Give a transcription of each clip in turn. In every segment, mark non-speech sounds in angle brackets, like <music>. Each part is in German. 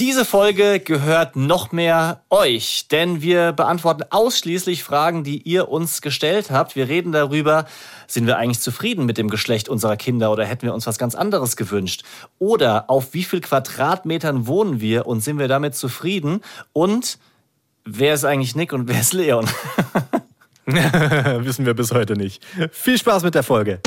Diese Folge gehört noch mehr euch, denn wir beantworten ausschließlich Fragen, die ihr uns gestellt habt. Wir reden darüber, sind wir eigentlich zufrieden mit dem Geschlecht unserer Kinder oder hätten wir uns was ganz anderes gewünscht? Oder auf wie viel Quadratmetern wohnen wir und sind wir damit zufrieden? Und wer ist eigentlich Nick und wer ist Leon? <laughs> Wissen wir bis heute nicht. Viel Spaß mit der Folge.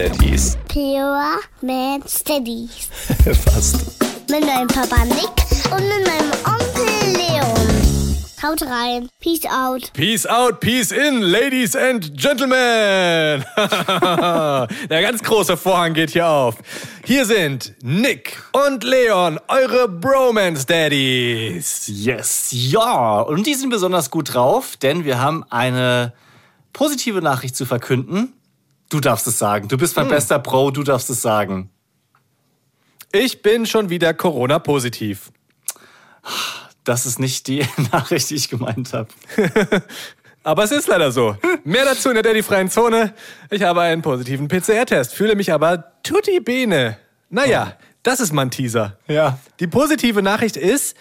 Daddies. Pure Man Steadies. <laughs> Fast. Mit meinem Papa Nick und mit meinem Onkel Leon. Haut rein. Peace out. Peace out, peace in, ladies and gentlemen. <laughs> Der ganz große Vorhang geht hier auf. Hier sind Nick und Leon, eure Bromance Daddies. Yes, ja. Und die sind besonders gut drauf, denn wir haben eine positive Nachricht zu verkünden. Du darfst es sagen. Du bist mein bester Pro, du darfst es sagen. Ich bin schon wieder Corona-positiv. Das ist nicht die <laughs> Nachricht, die ich gemeint habe. <laughs> Aber es ist leider so. Mehr dazu in der Daddy-freien Zone. Ich habe einen positiven PCR-Test, fühle mich aber tutti bene. Naja, das ist mein Teaser. Ja. Die positive Nachricht ist,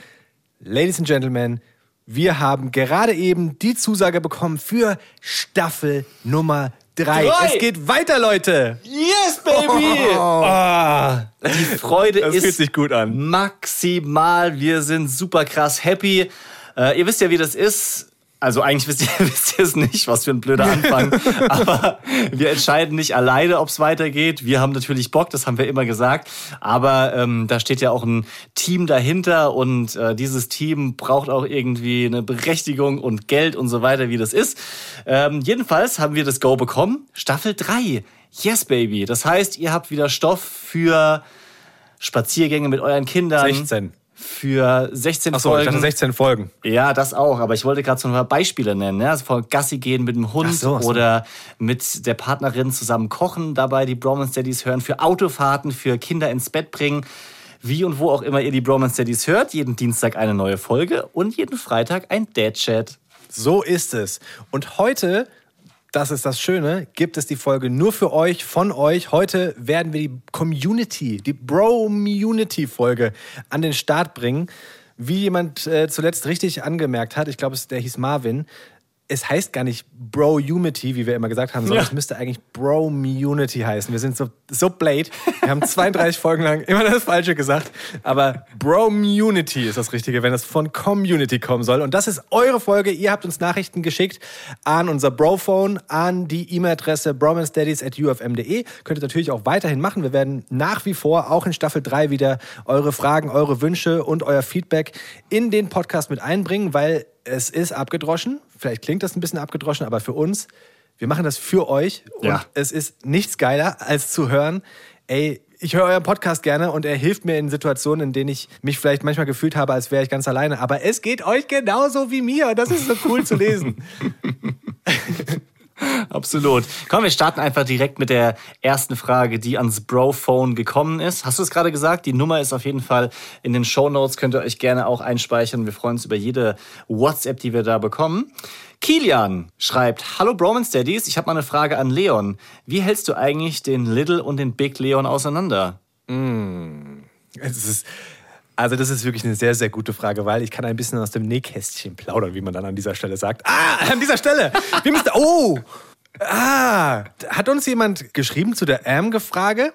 Ladies and Gentlemen, wir haben gerade eben die Zusage bekommen für Staffel Nummer 3. Drei. Es geht weiter, Leute. Yes, Baby! Ah, die Freude Das ist fühlt sich gut an. maximal. Wir sind super krass happy. Äh, ihr wisst ja, wie das ist. Also eigentlich wisst ihr, <laughs> wisst ihr es nicht, was für ein blöder Anfang. <laughs> Aber wir entscheiden nicht alleine, ob es weitergeht. Wir haben natürlich Bock, das haben wir immer gesagt. Aber ähm, da steht ja auch ein Team dahinter und äh, dieses Team braucht auch irgendwie eine Berechtigung und Geld und so weiter, wie das ist. Ähm, jedenfalls haben wir das Go bekommen. Staffel 3. Yes, Baby. Das heißt, ihr habt wieder Stoff für Spaziergänge mit euren Kindern. 16. Für 16 Achso, ich Folgen. dachte 16 Folgen. Ja, das auch. Aber ich wollte gerade so ein paar Beispiele nennen. Ja? Also von Gassi gehen mit dem Hund Ach so, ach so. oder mit der Partnerin zusammen kochen, dabei die Bromance Daddies hören, für Autofahrten, für Kinder ins Bett bringen. Wie und wo auch immer ihr die Bromance Daddies hört. Jeden Dienstag eine neue Folge und jeden Freitag ein Dad-Chat. So ist es. Und heute, das ist das Schöne, gibt es die Folge nur für euch, von euch. Heute werden wir die Community, die Bro-Munity-Folge an den Start bringen. Wie jemand äh, zuletzt richtig angemerkt hat, ich glaube, der hieß Marvin, es heißt gar nicht Bro-Unity, wie wir immer gesagt haben, sondern Ja. es müsste eigentlich Bro-Munity heißen. Wir sind so, so blade. Wir haben 32 <laughs> Folgen lang immer das Falsche gesagt. Aber Bro-Munity ist das Richtige, wenn es von Community kommen soll. Und das ist eure Folge. Ihr habt uns Nachrichten geschickt an unser Bro-Phone, an die E-Mail-Adresse bromansdaddies.ufm.de. Könnt ihr natürlich auch weiterhin machen. Wir werden nach wie vor auch in Staffel 3 wieder eure Fragen, eure Wünsche und euer Feedback in den Podcast mit einbringen, weil es ist abgedroschen. Vielleicht klingt das ein bisschen abgedroschen, aber für uns, wir machen das für euch. Und Ja. es ist nichts geiler, als zu hören, ey, ich höre euren Podcast gerne und er hilft mir in Situationen, in denen ich mich vielleicht manchmal gefühlt habe, als wäre ich ganz alleine. Aber es geht euch genauso wie mir. Das ist so cool zu lesen. <laughs> <laughs> Absolut. Komm, wir starten einfach direkt mit der ersten Frage, die ans Bro-Phone gekommen ist. Hast du es gerade gesagt? Die Nummer ist auf jeden Fall in den Show Notes. Könnt ihr euch gerne auch einspeichern. Wir freuen uns über jede WhatsApp, die wir da bekommen. Kilian schreibt, Hallo Bromance Daddies, ich habe mal eine Frage an Leon. Wie hältst du eigentlich den Little und den Big Leon auseinander? Es ist, also das ist wirklich eine sehr, sehr gute Frage, weil ich kann ein bisschen aus dem Nähkästchen plaudern, wie man dann an dieser Stelle sagt. Ah, an dieser Stelle! Wir müssen, oh! Ah! Hat uns jemand geschrieben zu der Am-Gefrage?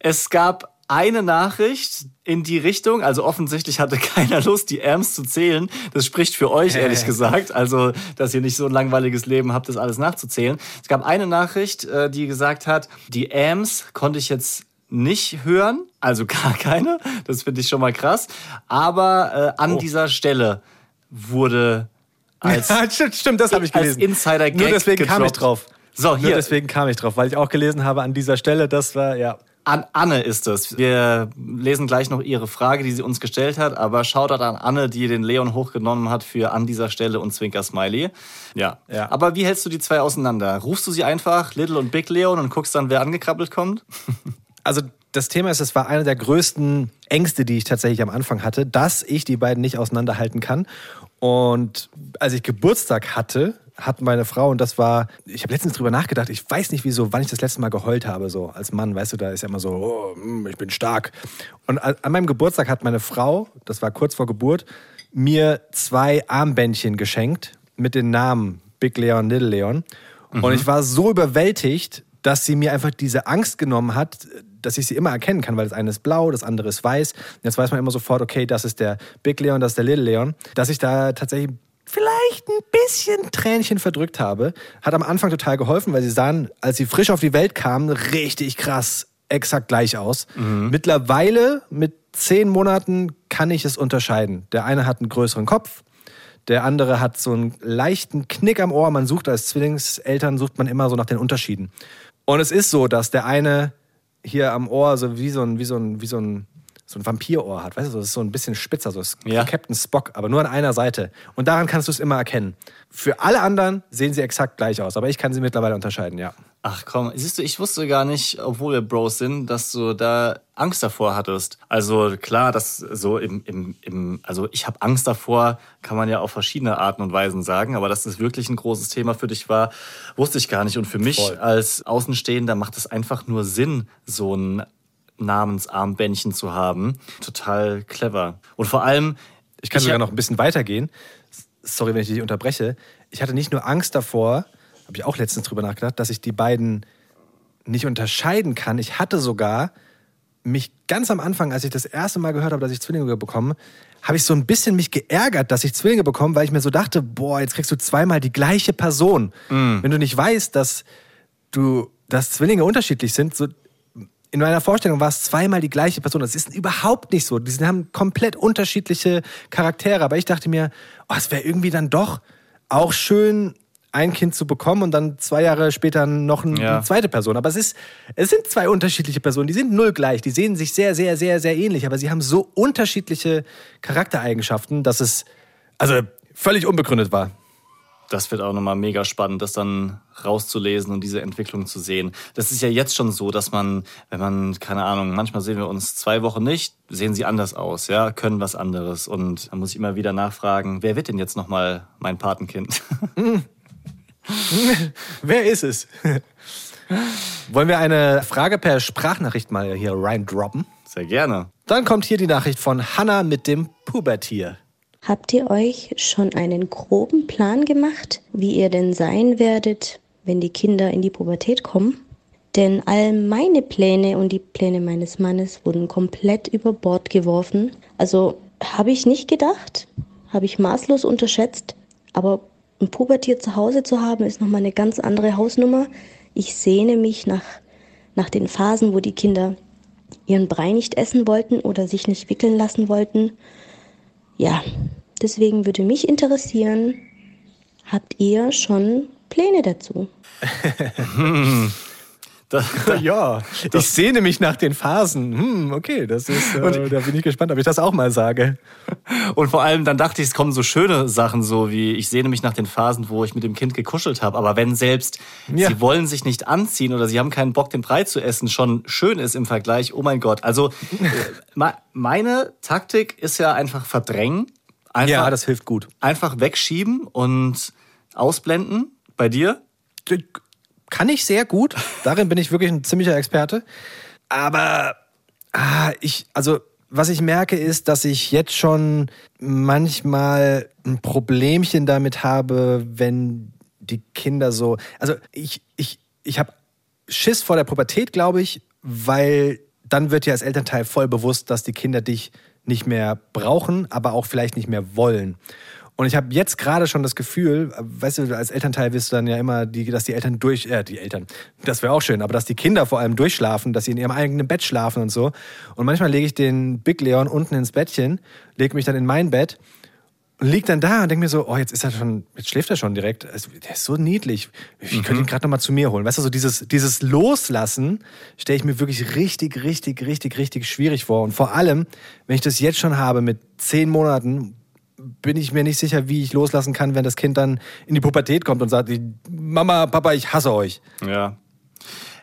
Es gab eine Nachricht in die Richtung, also offensichtlich hatte <laughs> keiner Lust, die Amps zu zählen. Das spricht für euch, ehrlich gesagt. Also, dass ihr nicht so ein langweiliges Leben habt, das alles nachzuzählen. Es gab eine Nachricht, äh, die gesagt hat, die Amps konnte ich jetzt nicht hören, also <laughs> gar keine. Das finde ich schon mal krass. Aber äh, an Oh. dieser Stelle wurde als, <laughs> stimmt, stimmt, das habe ich als gelesen. Insider-Gag Nur deswegen kam ich gedroppt. drauf. So, Nur hier. deswegen kam ich drauf, weil ich auch gelesen habe an dieser Stelle, das war, ja. An Anne ist es. Wir lesen gleich noch ihre Frage, die sie uns gestellt hat, aber Shoutout an Anne, die den Leon hochgenommen hat für an dieser Stelle und Zwinker Smiley. Ja. Ja. Aber wie hältst du die zwei auseinander? Rufst du sie einfach Little und Big Leon und guckst dann, wer angekrabbelt kommt? <laughs> Also das Thema ist, es war einer der größten Ängste, die ich tatsächlich am Anfang hatte, dass ich die beiden nicht auseinanderhalten kann. Und als ich Geburtstag hatte hat meine Frau, und das war, ich habe letztens drüber nachgedacht, ich weiß nicht wieso, wann ich das letzte Mal geheult habe, so als Mann, weißt du, da ist ja immer so, oh, hm, ich bin stark. Und an meinem Geburtstag hat meine Frau, das war kurz vor Geburt, mir zwei Armbändchen geschenkt mit den Namen Big Leon, Little Leon. Mhm. Und ich war so überwältigt, dass sie mir einfach diese Angst genommen hat, dass ich sie immer erkennen kann, weil das eine ist blau, das andere ist weiß. Jetzt weiß man immer sofort, okay, das ist der Big Leon, das ist der Little Leon. Dass ich da tatsächlich vielleicht ein bisschen Tränchen verdrückt habe, hat am Anfang total geholfen, weil sie sahen, als sie frisch auf die Welt kamen, richtig krass exakt gleich aus. Mhm. Mittlerweile mit zehn Monaten kann ich es unterscheiden. Der eine hat einen größeren Kopf, der andere hat so einen leichten Knick am Ohr. Man sucht als Zwillingseltern sucht man immer so nach den Unterschieden. Und es ist so, dass der eine hier am Ohr so wie so ein, wie so ein, wie so ein so ein Vampirohr hat. Weißt du, das ist so ein bisschen spitzer, so ist ja. Captain Spock, aber nur an einer Seite. Und daran kannst du es immer erkennen. Für alle anderen sehen sie exakt gleich aus, aber ich kann sie mittlerweile unterscheiden, ja. Ach komm, siehst du, ich wusste gar nicht, obwohl wir Bros sind, dass du da Angst davor hattest. Also klar, das so im, im, im also ich habe Angst davor, kann man ja auf verschiedene Arten und Weisen sagen, aber dass das wirklich ein großes Thema für dich war, wusste ich gar nicht. Und für mich Voll. als Außenstehender macht es einfach nur Sinn, so ein Namensarmbändchen zu haben. Total clever. Und vor allem. Ich kann ich sogar noch ein bisschen weitergehen. Sorry, wenn ich dich unterbreche. Ich hatte nicht nur Angst davor, habe ich auch letztens drüber nachgedacht, dass ich die beiden nicht unterscheiden kann. Ich hatte sogar mich ganz am Anfang, als ich das erste Mal gehört habe, dass ich Zwillinge bekomme, habe ich so ein bisschen mich geärgert, dass ich Zwillinge bekomme, weil ich mir so dachte, boah, jetzt kriegst du zweimal die gleiche Person. Mm. Wenn du nicht weißt, dass du, dass Zwillinge unterschiedlich sind, so in meiner Vorstellung war es zweimal die gleiche Person. Das ist überhaupt nicht so. Die haben komplett unterschiedliche Charaktere. Aber ich dachte mir, oh, es wäre irgendwie dann doch auch schön, ein Kind zu bekommen und dann zwei Jahre später noch eine, ja. zweite Person. Aber es ist, es sind zwei unterschiedliche Personen. Die sind null gleich. Die sehen sich sehr, sehr, sehr, sehr ähnlich. Aber sie haben so unterschiedliche Charaktereigenschaften, dass es also völlig unbegründet war das wird auch nochmal mega spannend, das dann rauszulesen und diese Entwicklung zu sehen. Das ist ja jetzt schon so, dass man, wenn man, keine Ahnung, manchmal sehen wir uns zwei Wochen nicht, sehen sie anders aus, ja, können was anderes. Und dann muss ich immer wieder nachfragen, wer wird denn jetzt nochmal mein Patenkind? <laughs> wer ist es? Wollen wir eine Frage per Sprachnachricht mal hier reindroppen? Sehr gerne. Dann kommt hier die Nachricht von Hannah mit dem Pubertier. Habt ihr euch schon einen groben Plan gemacht, wie ihr denn sein werdet, wenn die Kinder in die Pubertät kommen? Denn all meine Pläne und die Pläne meines Mannes wurden komplett über Bord geworfen. Also habe ich nicht gedacht, habe ich maßlos unterschätzt. Aber ein Pubertier zu Hause zu haben, ist nochmal eine ganz andere Hausnummer. Ich sehne mich nach, nach den Phasen, wo die Kinder ihren Brei nicht essen wollten oder sich nicht wickeln lassen wollten. Ja, Deswegen würde mich interessieren, habt ihr schon Pläne dazu? <laughs> <laughs> Das, <laughs> ja, das, ich sehne mich nach den Phasen. Hm, okay, das ist, äh, und, da bin ich gespannt, ob ich das auch mal sage. <laughs> Und vor allem, dann dachte ich, es kommen so schöne Sachen, so wie ich sehne mich nach den Phasen, wo ich mit dem Kind gekuschelt habe. Aber wenn selbst ja. sie wollen sich nicht anziehen oder sie haben keinen Bock, den Brei zu essen, schon schön ist im Vergleich, oh mein Gott. Also <laughs> äh, meine Taktik ist ja einfach verdrängen Einfach, ja, das hilft gut. Einfach wegschieben und ausblenden. Bei dir? Kann ich sehr gut. Darin bin ich wirklich ein ziemlicher Experte. Aber ah, ich, also was ich merke, ist, dass ich jetzt schon manchmal ein Problemchen damit habe, wenn die Kinder so. Also ich, ich, ich habe Schiss vor der Pubertät, glaube ich, weil dann wird ja als Elternteil voll bewusst, dass die Kinder dich nicht mehr brauchen, aber auch vielleicht nicht mehr wollen. Und ich habe jetzt gerade schon das Gefühl, weißt du, als Elternteil wirst du dann ja immer, die, dass die Eltern durch, äh, die Eltern, das wäre auch schön, aber dass die Kinder vor allem durchschlafen, dass sie in ihrem eigenen Bett schlafen und so. Und manchmal lege ich den Big Leon unten ins Bettchen, lege mich dann in mein Bett und lieg dann da und denke mir so, oh, jetzt ist er schon, jetzt schläft er schon direkt. Also, der ist so niedlich. Ich mhm. könnte ihn gerade noch mal zu mir holen. Weißt du, so dieses, dieses Loslassen stelle ich mir wirklich richtig, richtig, richtig, richtig schwierig vor. Und vor allem, wenn ich das jetzt schon habe mit zehn Monaten, bin ich mir nicht sicher, wie ich loslassen kann, wenn das Kind dann in die Pubertät kommt und sagt, Mama, Papa, ich hasse euch. Ja.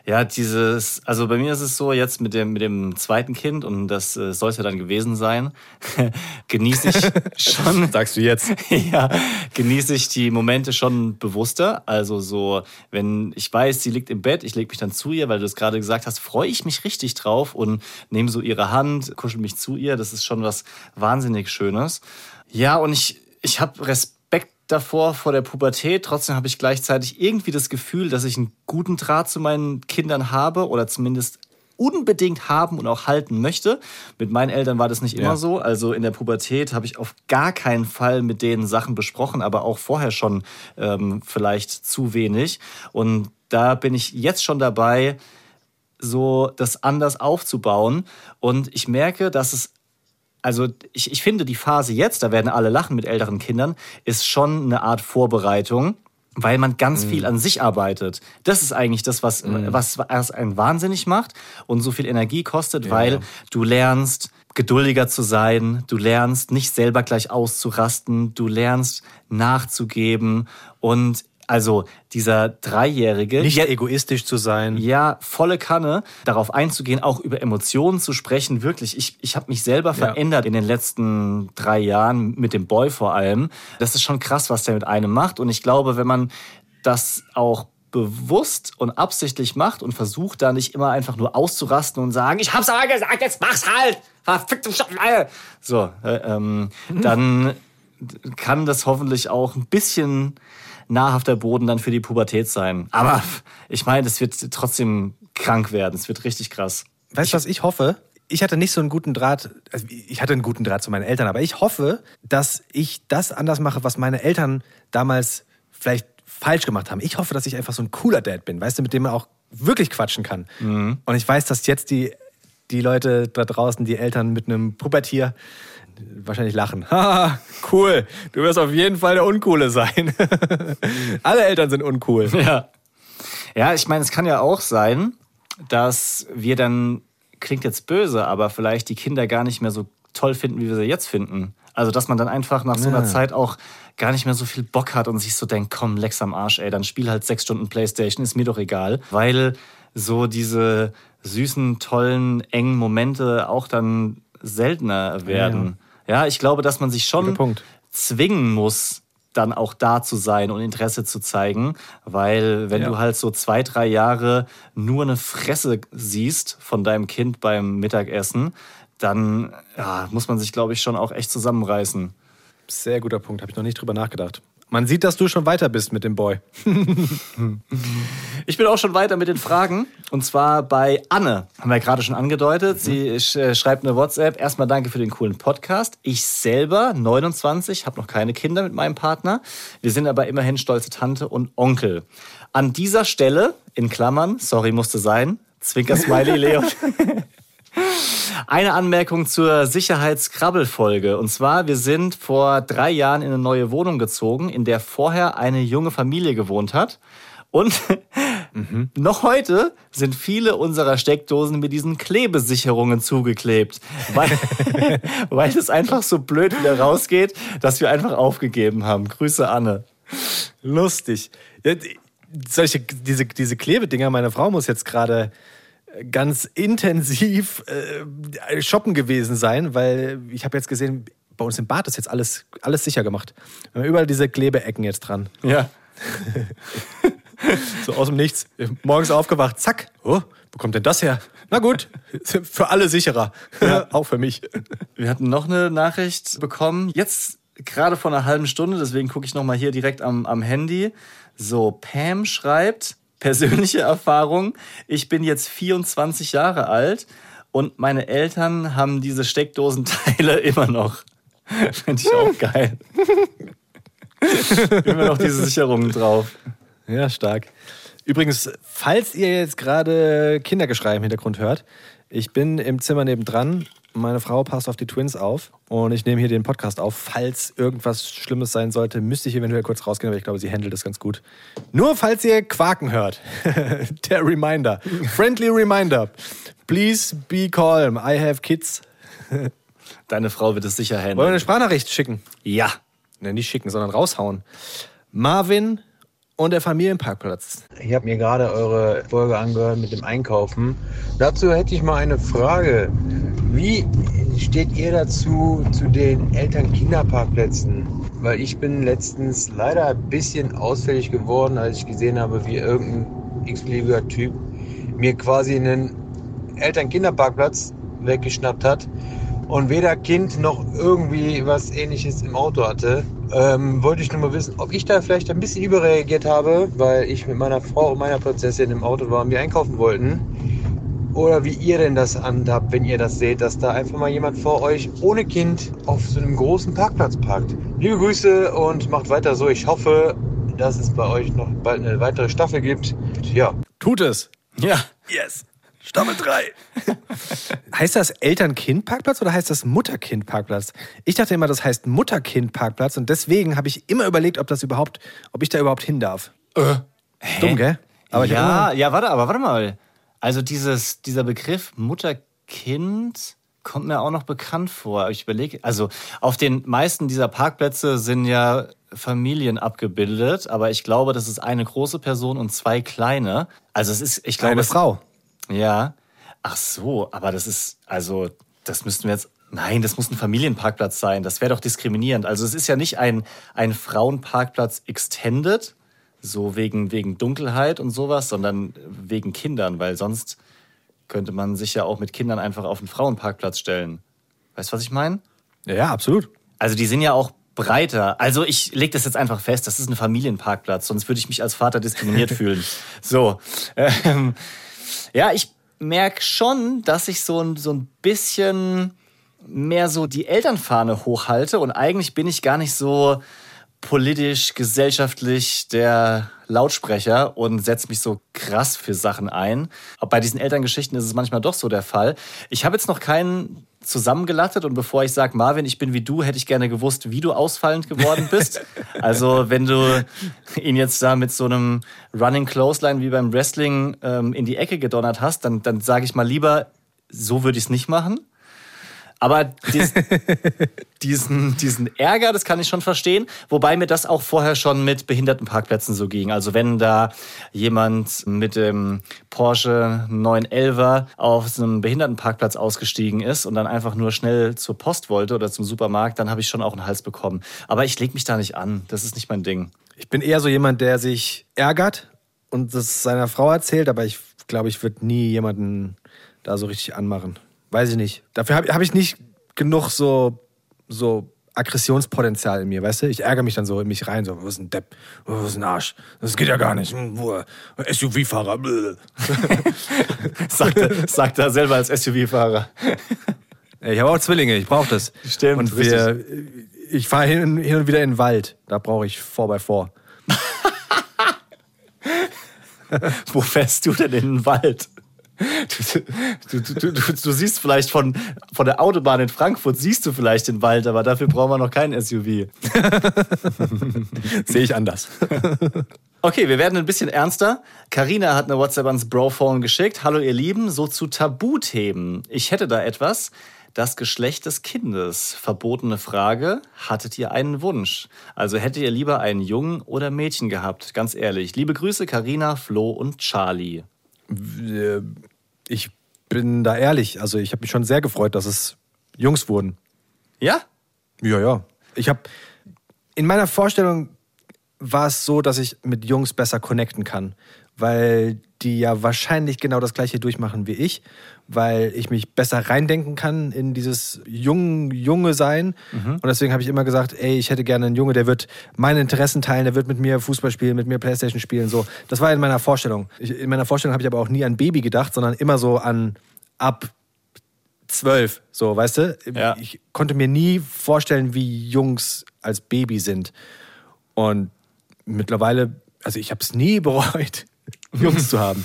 Ja, dieses, also bei mir ist es so, jetzt mit dem, mit dem zweiten Kind, und das äh, sollte dann gewesen sein, <laughs> genieße ich <laughs> schon. Sagst du jetzt? <laughs> ja, genieße ich die Momente schon bewusster. Also so, wenn ich weiß, sie liegt im Bett, ich lege mich dann zu ihr, weil du es gerade gesagt hast, freue ich mich richtig drauf und nehme so ihre Hand, kuschel mich zu ihr. Das ist schon was wahnsinnig Schönes. Ja, und ich, ich habe Respekt davor vor der Pubertät. Trotzdem habe ich gleichzeitig irgendwie das Gefühl, dass ich einen guten Draht zu meinen Kindern habe oder zumindest unbedingt haben und auch halten möchte. Mit meinen Eltern war das nicht immer Ja. so. Also in der Pubertät habe ich auf gar keinen Fall mit denen Sachen besprochen, aber auch vorher schon ähm, vielleicht zu wenig. Und da bin ich jetzt schon dabei, so das anders aufzubauen. Und ich merke, dass es also ich, ich finde, die Phase jetzt, da werden alle lachen mit älteren Kindern, ist schon eine Art Vorbereitung, weil man ganz viel an sich arbeitet. Das ist eigentlich das, was, was erst einen wahnsinnig macht und so viel Energie kostet, weil du lernst, geduldiger zu sein, du lernst nicht selber gleich auszurasten, du lernst nachzugeben und also dieser Dreijährige, Nicht Ja- egoistisch zu sein. ja, volle Kanne, darauf einzugehen, auch über Emotionen zu sprechen. Wirklich, ich, ich habe mich selber verändert in den letzten drei Jahren, mit dem Boy vor allem. Das ist schon krass, was der mit einem macht. Und ich glaube, wenn man das auch bewusst und absichtlich macht und versucht, da nicht immer einfach nur auszurasten und sagen, ich hab's aber gesagt, jetzt mach's halt! Verfickte Scheiße! So, äh, ähm, <laughs> dann kann das hoffentlich auch ein bisschen nahrhafter Boden dann für die Pubertät sein. Aber ich meine, es wird trotzdem krank werden. Es wird richtig krass. Weißt du, was ich hoffe? Ich hatte nicht so einen guten Draht, also ich hatte einen guten Draht zu meinen Eltern, aber ich hoffe, dass ich das anders mache, was meine Eltern damals vielleicht falsch gemacht haben. Ich hoffe, dass ich einfach so ein cooler Dad bin, weißt du, mit dem man auch wirklich quatschen kann. Und ich weiß, dass jetzt die, die Leute da draußen, die Eltern mit einem Pubertier, wahrscheinlich lachen. <laughs> Haha, cool. Du wirst auf jeden Fall der Uncoole sein. <laughs> Alle Eltern sind uncool. <laughs> Ja. Ja, ich meine, es kann ja auch sein, dass wir dann, klingt jetzt böse, aber vielleicht die Kinder gar nicht mehr so toll finden, wie wir sie jetzt finden. Also, dass man dann einfach nach so einer Zeit auch gar nicht mehr so viel Bock hat und sich so denkt, komm, Lex am Arsch, ey, dann spiel halt sechs Stunden Playstation, ist mir doch egal. Weil so diese süßen, tollen, engen Momente auch dann seltener werden. Ja, ich glaube, dass man sich schon zwingen muss, dann auch da zu sein und Interesse zu zeigen. Weil wenn Ja. du halt so zwei, drei Jahre nur eine Fresse siehst von deinem Kind beim Mittagessen, dann ja, muss man sich, glaube ich, schon auch echt zusammenreißen. Sehr guter Punkt, habe ich noch nicht drüber nachgedacht. Man sieht, dass du schon weiter bist mit dem Boy. <laughs> Ich bin auch schon weiter mit den Fragen. Und zwar bei Anne. Haben wir gerade schon angedeutet. Sie äh, schreibt eine WhatsApp. Erstmal danke für den coolen Podcast. Ich selber, 29, habe noch keine Kinder mit meinem Partner. Wir sind aber immerhin stolze Tante und Onkel. An dieser Stelle, in Klammern, sorry, musste sein, Zwinker-Smiley <laughs> Leon. Eine Anmerkung zur Sicherheitskrabbelfolge. Und zwar, wir sind vor drei Jahren in eine neue Wohnung gezogen, in der vorher eine junge Familie gewohnt hat. Und <laughs> noch heute sind viele unserer Steckdosen mit diesen Klebesicherungen zugeklebt, weil, <laughs> weil es einfach so blöd wieder rausgeht, dass wir einfach aufgegeben haben. Grüße Anne. Lustig. Solche, diese, diese Klebedinger, meine Frau muss jetzt gerade ganz intensiv äh, shoppen gewesen sein, weil ich habe jetzt gesehen, bei uns im Bad ist jetzt alles, alles sicher gemacht. Wir haben überall diese Klebeecken jetzt dran. Ja. <laughs> So aus dem Nichts. Morgens aufgewacht, zack. Oh, wo kommt denn das her? Na gut, für alle sicherer. <laughs> Auch für mich. Wir hatten noch eine Nachricht bekommen. Jetzt gerade vor einer halben Stunde, deswegen gucke ich nochmal hier direkt am, am Handy. So, Pam schreibt, persönliche Erfahrung, ich bin jetzt 24 Jahre alt und meine Eltern haben diese Steckdosenteile <laughs> immer noch. Finde ich auch geil. <laughs> immer noch diese Sicherungen drauf. Ja, stark. Übrigens, falls ihr jetzt gerade Kindergeschrei im Hintergrund hört, ich bin im Zimmer nebendran. Meine Frau passt auf die Twins auf und ich nehme hier den Podcast auf. Falls irgendwas Schlimmes sein sollte, müsste ich eventuell kurz rausgehen, aber ich glaube, sie handelt das ganz gut. Nur falls ihr Quaken hört. <laughs> Der Reminder. Friendly Reminder. Please be calm. I have kids. <laughs> Deine Frau wird es sicher Wollen wir handeln. eine Sprachnachricht schicken? Ja. Ne, nicht schicken, sondern raushauen. Marvin und der Familienparkplatz. Ich habe mir gerade eure Folge angehört mit dem Einkaufen. Dazu hätte ich mal eine Frage. Wie steht ihr dazu zu den Eltern-Kinder-Parkplätzen? Weil ich bin letztens leider ein bisschen ausfällig geworden, als ich gesehen habe, wie irgendein x-beliebiger Typ mir quasi einen Eltern-Kinder-Parkplatz weggeschnappt hat und weder Kind noch irgendwie was ähnliches im Auto hatte. Ähm, wollte ich nur mal wissen, ob ich da vielleicht ein bisschen überreagiert habe, weil ich mit meiner Frau und meiner Prinzessin im Auto war und wir einkaufen wollten. Oder wie ihr denn das handhabt, wenn ihr das seht, dass da einfach mal jemand vor euch ohne Kind auf so einem großen Parkplatz parkt. Liebe Grüße und macht weiter so. Ich hoffe, dass es bei euch noch bald eine weitere Staffel gibt. Ja. Tut es. Ja. Yes. Staffel 3. <laughs> heißt das Eltern-Kind-Parkplatz oder heißt das Mutter-Kind-Parkplatz? Ich dachte immer, das heißt Mutter-Kind-Parkplatz und deswegen habe ich immer überlegt, ob das überhaupt, ob ich da überhaupt hin darf. Äh. Dumm, gell? Aber ja, immer- ja, warte, aber warte mal. Also dieses, dieser Begriff Mutter-Kind kommt mir auch noch bekannt vor. Ich überlege, also auf den meisten dieser Parkplätze sind ja Familien abgebildet, aber ich glaube, das ist eine große Person und zwei kleine. Also es ist, ich glaube, Kleine es- Frau. Ja. Ach so, aber das ist, also, das müssten wir jetzt. Nein, das muss ein Familienparkplatz sein. Das wäre doch diskriminierend. Also es ist ja nicht ein, ein Frauenparkplatz extended, so wegen, wegen Dunkelheit und sowas, sondern wegen Kindern, weil sonst könnte man sich ja auch mit Kindern einfach auf einen Frauenparkplatz stellen. Weißt du, was ich meine? Ja, ja, absolut. Also die sind ja auch breiter. Also ich lege das jetzt einfach fest, das ist ein Familienparkplatz, sonst würde ich mich als Vater diskriminiert <laughs> fühlen. So. Ähm, ja, ich merke schon, dass ich so ein, so ein bisschen mehr so die Elternfahne hochhalte und eigentlich bin ich gar nicht so politisch, gesellschaftlich der Lautsprecher und setze mich so krass für Sachen ein. Aber bei diesen Elterngeschichten ist es manchmal doch so der Fall. Ich habe jetzt noch keinen zusammengelattet und bevor ich sage, Marvin, ich bin wie du, hätte ich gerne gewusst, wie du ausfallend geworden bist. <laughs> also wenn du ihn jetzt da mit so einem Running Clothesline wie beim Wrestling ähm, in die Ecke gedonnert hast, dann, dann sage ich mal lieber, so würde ich es nicht machen. Aber dies, <laughs> diesen, diesen Ärger, das kann ich schon verstehen. Wobei mir das auch vorher schon mit Behindertenparkplätzen so ging. Also wenn da jemand mit dem Porsche 911er auf so einem Behindertenparkplatz ausgestiegen ist und dann einfach nur schnell zur Post wollte oder zum Supermarkt, dann habe ich schon auch einen Hals bekommen. Aber ich lege mich da nicht an. Das ist nicht mein Ding. Ich bin eher so jemand, der sich ärgert und das seiner Frau erzählt, aber ich glaube, ich würde nie jemanden da so richtig anmachen. Weiß ich nicht. Dafür habe hab ich nicht genug so, so Aggressionspotenzial in mir, weißt du? Ich ärgere mich dann so in mich rein, so, was ist ein Depp, was ist ein Arsch, das geht ja gar nicht, Hm, wo- SUV-Fahrer. <laughs> Sagt er, sagt er selber als SUV-Fahrer. Ich habe auch Zwillinge, ich brauche das. Stimmt, Und wir, ich fahre hin, hin und wieder in den Wald, da brauche ich 4x4. <laughs> Wo fährst du denn in den Wald? Du, du, du, du, siehst vielleicht von, von der Autobahn in Frankfurt, siehst du vielleicht den Wald, aber dafür brauchen wir noch kein SUV. <laughs> Sehe ich anders. Okay, wir werden ein bisschen ernster. Karina hat eine WhatsApp ans Brophone geschickt. Hallo ihr Lieben, so zu Tabuthemen. Ich hätte da etwas. Das Geschlecht des Kindes. Verbotene Frage. Hattet ihr einen Wunsch? Also hättet ihr lieber einen Jungen oder Mädchen gehabt? Ganz ehrlich. Liebe Grüße, Karina, Flo und Charlie. Äh, ich bin da ehrlich. Also ich habe mich schon sehr gefreut, dass es Jungs wurden. Ja? Ja, ja. Ich habe in meiner Vorstellung war es so, dass ich mit Jungs besser connecten kann, weil die ja wahrscheinlich genau das gleiche durchmachen wie ich, weil ich mich besser reindenken kann in dieses jung, junge Sein. Und deswegen habe ich immer gesagt, ey, ich hätte gerne einen Junge, der wird meine Interessen teilen, der wird mit mir Fußball spielen, mit mir Playstation spielen. So, das war in meiner Vorstellung. Ich, in meiner Vorstellung habe ich aber auch nie an Baby gedacht, sondern immer so an ab zwölf, so, weißt du? Ja. Ich konnte mir nie vorstellen, wie Jungs als Baby sind. Und mittlerweile, also ich habe es nie <laughs> bereut, <laughs> Jungs zu haben.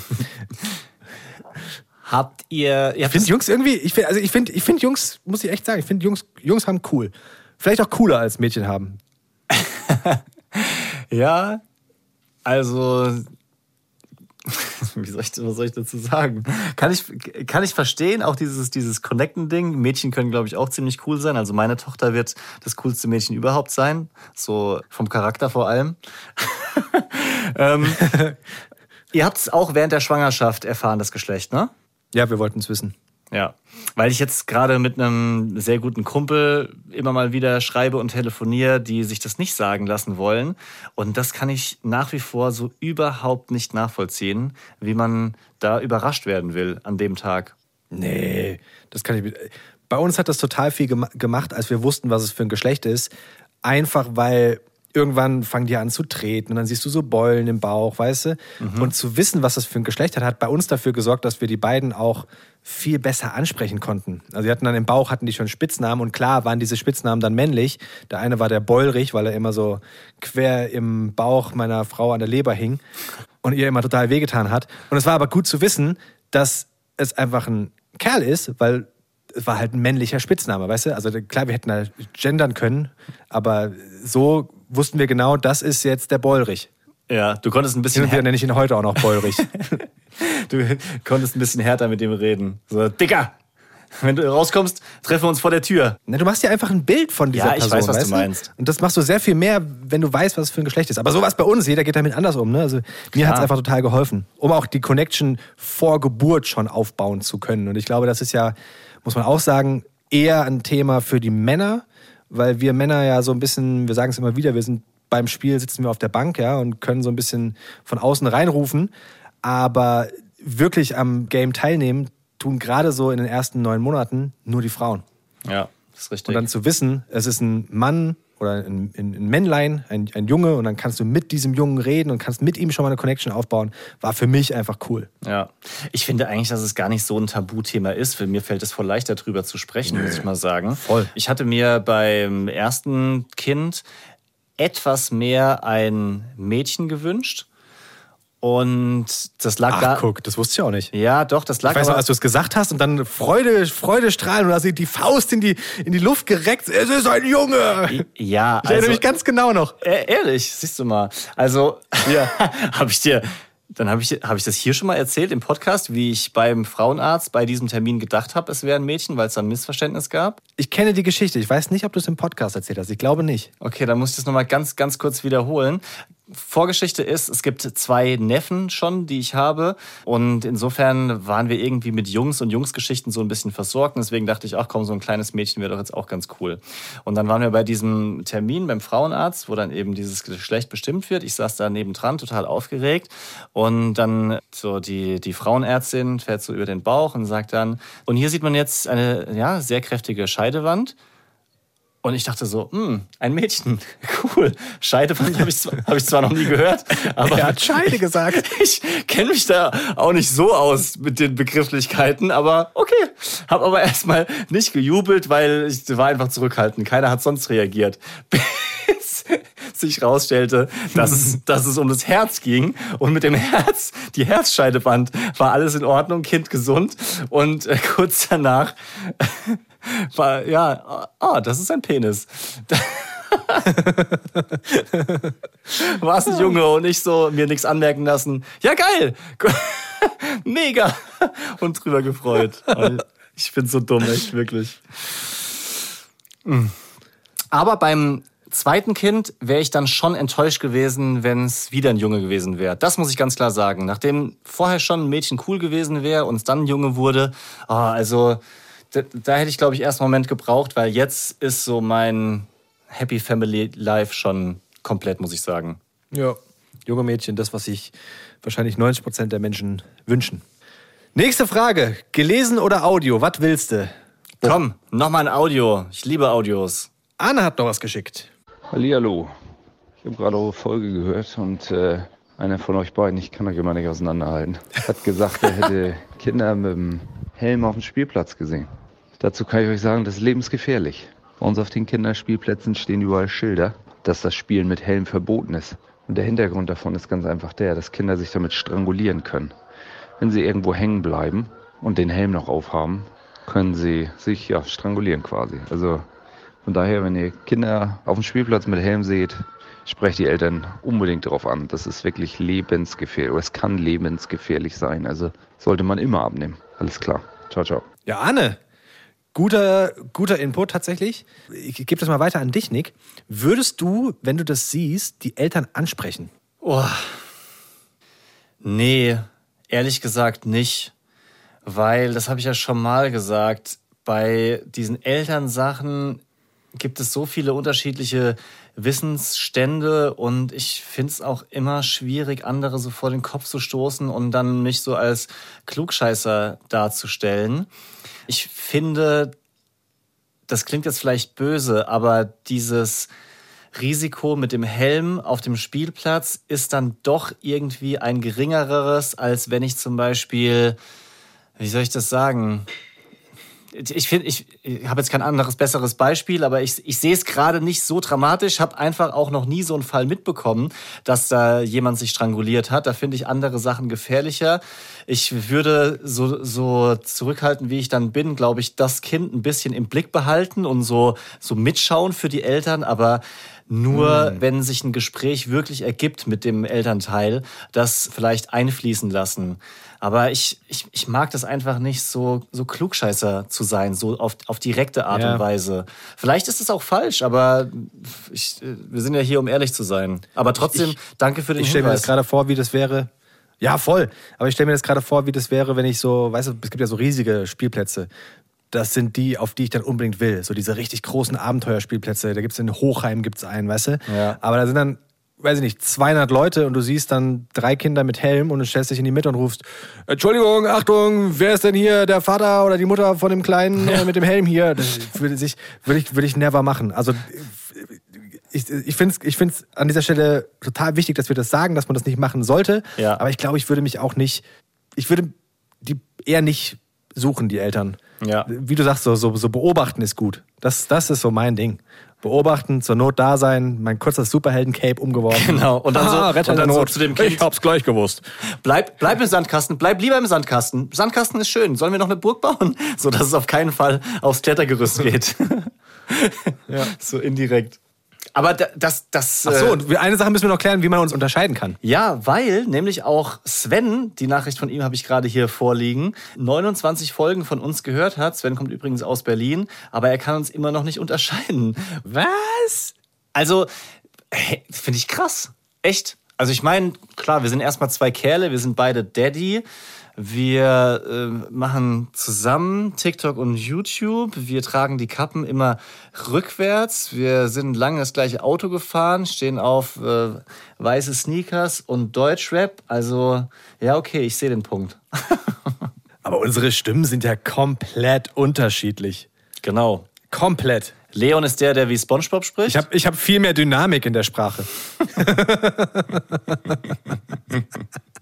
Habt ihr. ihr Ich habt finde Jungs irgendwie, ich find, also ich finde ich find Jungs, muss ich echt sagen, ich finde Jungs, Jungs haben cool. Vielleicht auch cooler als Mädchen haben. <laughs> Ja, also. <laughs> Wie soll, ich, was soll ich dazu sagen? Kann ich, kann ich verstehen, auch dieses, dieses Connecten-Ding. Mädchen können, glaube ich, auch ziemlich cool sein. Also meine Tochter wird das coolste Mädchen überhaupt sein. So vom Charakter vor allem. ähm, ihr habt es auch während der Schwangerschaft erfahren, das Geschlecht, ne? Ja, wir wollten es wissen. Ja, weil ich jetzt gerade mit einem sehr guten Kumpel immer mal wieder schreibe und telefoniere, die sich das nicht sagen lassen wollen. Und das kann ich nach wie vor so überhaupt nicht nachvollziehen, wie man da überrascht werden will an dem Tag. Nee, das kann ich. Bei uns hat das total viel gema- gemacht, als wir wussten, was es für ein Geschlecht ist. Einfach weil irgendwann fangen die an zu treten und dann siehst du so Beulen im Bauch, weißt du? Und zu wissen, was das für ein Geschlecht hat, hat bei uns dafür gesorgt, dass wir die beiden auch viel besser ansprechen konnten. Also die hatten dann im Bauch, hatten die schon Spitznamen und klar waren diese Spitznamen dann männlich. Der eine war der Beulrich, weil er immer so quer im Bauch meiner Frau an der Leber hing und ihr immer total wehgetan hat. Und es war aber gut zu wissen, dass es einfach ein Kerl ist, weil es war halt ein männlicher Spitzname, weißt du? Also klar, wir hätten da gendern können, aber so wussten wir genau, das ist jetzt der Beulrich. Ja, du konntest ein bisschen, wieder nenne ich ihn heute auch noch Beulrich. <laughs> du konntest ein bisschen härter mit ihm reden. So, Dicker, wenn du rauskommst, treffen wir uns vor der Tür. Na, du machst dir einfach ein Bild von dieser Ja, ich Person. weiß, was du meinst. Und das machst du sehr viel mehr, wenn du weißt, was es für ein Geschlecht ist. Aber sowas bei uns, jeder geht damit anders um. Ne? Also mir hat es einfach total geholfen, um auch die Connection vor Geburt schon aufbauen zu können. Und ich glaube, das ist ja, muss man auch sagen, eher ein Thema für die Männer, weil wir Männer ja so ein bisschen, wir sagen es immer wieder, wir sind beim Spiel sitzen wir auf der Bank, ja, und können so ein bisschen von außen reinrufen. Aber wirklich am Game teilnehmen tun gerade so in den ersten neun Monaten nur die Frauen. Ja, das ist richtig. Und dann zu wissen, es ist ein Mann oder ein, ein, ein Männlein, ein, ein Junge, und dann kannst du mit diesem Jungen reden und kannst mit ihm schon mal eine Connection aufbauen, war für mich einfach cool. Ja, ich finde eigentlich, dass es gar nicht so ein Tabuthema ist. Für mir fällt es voll leichter drüber zu sprechen, muss ich mal sagen. Voll. Ich hatte mir beim ersten Kind etwas mehr ein Mädchen gewünscht. Und das lag da. Ach, guck, das wusste ich auch nicht. Ja, doch, das lag Ich weiß noch, als du es gesagt hast und dann Freude, Freude strahlen und hast die Faust in die, in die Luft gereckt. Es ist ein Junge! Ja, Ich erinnere mich ganz genau noch. Äh, ehrlich, siehst du mal. Also, ja. <laughs> habe ich dir, dann habe ich, hab ich das hier schon mal erzählt im Podcast, wie ich beim Frauenarzt bei diesem Termin gedacht habe, es wäre ein Mädchen, weil es da ein Missverständnis gab. Ich kenne die Geschichte. Ich weiß nicht, ob du es im Podcast erzählt hast. Ich glaube nicht. Okay, dann muss ich das nochmal ganz, ganz kurz wiederholen. Vorgeschichte ist, es gibt zwei Neffen schon, die ich habe. Und insofern waren wir irgendwie mit Jungs und Jungsgeschichten so ein bisschen versorgt. Und deswegen dachte ich, ach komm, so ein kleines Mädchen wäre doch jetzt auch ganz cool. Und dann waren wir bei diesem Termin beim Frauenarzt, wo dann eben dieses Geschlecht bestimmt wird. Ich saß da nebendran, total aufgeregt. Und dann so die, die Frauenärztin fährt so über den Bauch und sagt dann, und hier sieht man jetzt eine ja, sehr kräftige Scheidewand. Und ich dachte so, hm, ein Mädchen, <laughs> cool. Scheidewand habe ich, zwar- hab ich zwar noch nie gehört, <laughs> aber Er hat Scheide gesagt. <laughs> ich kenne mich da auch nicht so aus mit den Begrifflichkeiten, aber okay. Habe aber erstmal nicht gejubelt, weil ich war einfach zurückhaltend. Keiner hat sonst reagiert. Bis <laughs> sich rausstellte, dass es, <laughs> dass es um das Herz ging. Und mit dem Herz, die Herzscheidewand, war alles in Ordnung, Kind gesund. Und äh, kurz danach <laughs> war, ja, ah, das ist ein Penis. War es ein Junge und ich so mir nichts anmerken lassen. Ja, geil! Mega! Und drüber gefreut. Ich bin so dumm, echt wirklich. Aber beim zweiten Kind wäre ich dann schon enttäuscht gewesen, wenn es wieder ein Junge gewesen wäre. Das muss ich ganz klar sagen. Nachdem vorher schon ein Mädchen cool gewesen wäre und es dann ein Junge wurde, ah, also da, da hätte ich, glaube ich, erst einen Moment gebraucht, weil jetzt ist so mein Happy Family Life schon komplett, muss ich sagen. Ja. Junge Mädchen, das, was sich wahrscheinlich 90 Prozent der Menschen wünschen. Nächste Frage. Gelesen oder Audio? Was willst du? Komm, nochmal ein Audio. Ich liebe Audios. Anne hat noch was geschickt. Hallihallo. Ich habe gerade eure Folge gehört und äh, einer von euch beiden, ich kann euch immer nicht auseinanderhalten, hat gesagt, er hätte <laughs> Kinder mit dem Helm auf dem Spielplatz gesehen. Dazu kann ich euch sagen, das ist lebensgefährlich. Bei uns auf den Kinderspielplätzen stehen überall Schilder, dass das Spielen mit Helm verboten ist. Und der Hintergrund davon ist ganz einfach der, dass Kinder sich damit strangulieren können. Wenn sie irgendwo hängen bleiben und den Helm noch aufhaben, können sie sich ja strangulieren quasi. Also von daher, wenn ihr Kinder auf dem Spielplatz mit Helm seht, sprecht die Eltern unbedingt darauf an. Das ist wirklich lebensgefährlich. Oder es kann lebensgefährlich sein. Also sollte man immer abnehmen. Alles klar. Ciao, ciao. Ja, Anne. Guter, guter Input tatsächlich. Ich gebe das mal weiter an dich, Nick. Würdest du, wenn du das siehst, die Eltern ansprechen? Oh, Nee, ehrlich gesagt nicht. Weil, das habe ich ja schon mal gesagt, bei diesen Elternsachen gibt es so viele unterschiedliche Wissensstände und ich finde es auch immer schwierig, andere so vor den Kopf zu stoßen und dann mich so als Klugscheißer darzustellen. Ich finde, das klingt jetzt vielleicht böse, aber dieses Risiko mit dem Helm auf dem Spielplatz ist dann doch irgendwie ein geringeres, als wenn ich zum Beispiel, wie soll ich das sagen? Ich finde, ich, ich habe jetzt kein anderes, besseres Beispiel, aber ich, ich sehe es gerade nicht so dramatisch. Habe einfach auch noch nie so einen Fall mitbekommen, dass da jemand sich stranguliert hat. Da finde ich andere Sachen gefährlicher. Ich würde so, so zurückhalten, wie ich dann bin, glaube ich, das Kind ein bisschen im Blick behalten und so, so mitschauen für die Eltern. Aber nur wenn sich ein Gespräch wirklich ergibt mit dem Elternteil, das vielleicht einfließen lassen. Aber ich, ich, ich mag das einfach nicht, so, so Klugscheißer zu sein, so auf, auf direkte Art Ja. und Weise. Vielleicht ist es auch falsch, aber ich, wir sind ja hier, um ehrlich zu sein. Aber trotzdem, danke für den Ich stelle mir das Hinweis. gerade vor, wie das wäre. Ja, voll. Aber ich stelle mir das gerade vor, wie das wäre, wenn ich so, weißt du, es gibt ja so riesige Spielplätze. Das sind die, auf die ich dann unbedingt will. So diese richtig großen Abenteuerspielplätze. Da gibt es in Hochheim gibt's einen, weißt du? Ja. Aber da sind dann, weiß ich nicht, 200 Leute und du siehst dann drei Kinder mit Helm und du stellst dich in die Mitte und rufst, Entschuldigung, Achtung, wer ist denn hier der Vater oder die Mutter von dem Kleinen <laughs> äh, mit dem Helm hier? Das würde, sich, würde, ich, würde ich never machen. Also ich, ich finde es ich find's an dieser Stelle total wichtig, dass wir das sagen, dass man das nicht machen sollte. Ja. Aber ich glaube, ich würde mich auch nicht, ich würde die eher nicht suchen, die Eltern. Ja. Wie du sagst, so, so, so beobachten ist gut. Das, das ist so mein Ding. Beobachten, zur Not da sein, mein kurzes Superhelden-Cape umgeworfen. Genau. Und dann so- Ah, und dann so zu dem Kind. Ich hab's gleich gewusst. Bleib, bleib im Sandkasten, bleib lieber im Sandkasten. Sandkasten ist schön. Sollen wir noch eine Burg bauen? <laughs> So dass es auf keinen Fall aufs Klettergerüst geht. <laughs> Ja. So indirekt. Aber da- das, das. Ach so, äh, und wir- eine Sache müssen wir noch klären, wie man uns unterscheiden kann. Ja, weil nämlich auch Sven, die Nachricht von ihm habe ich gerade hier vorliegen, 29 Folgen von uns gehört hat. Sven kommt übrigens aus Berlin, aber er kann uns immer noch nicht unterscheiden. Was? Also, hey, finde ich krass. Echt. Also ich meine, klar, wir sind erstmal zwei Kerle, wir sind beide Daddy. Wir äh, machen zusammen TikTok und YouTube. Wir tragen die Kappen immer rückwärts. Wir sind lange das gleiche Auto gefahren, stehen auf äh, weiße Sneakers und Deutschrap. Also, ja, okay, ich sehe den Punkt. <laughs> Aber unsere Stimmen sind ja komplett unterschiedlich. Genau. Komplett. Leon ist der, der wie SpongeBob spricht. Ich habe ich hab viel mehr Dynamik in der Sprache. <laughs>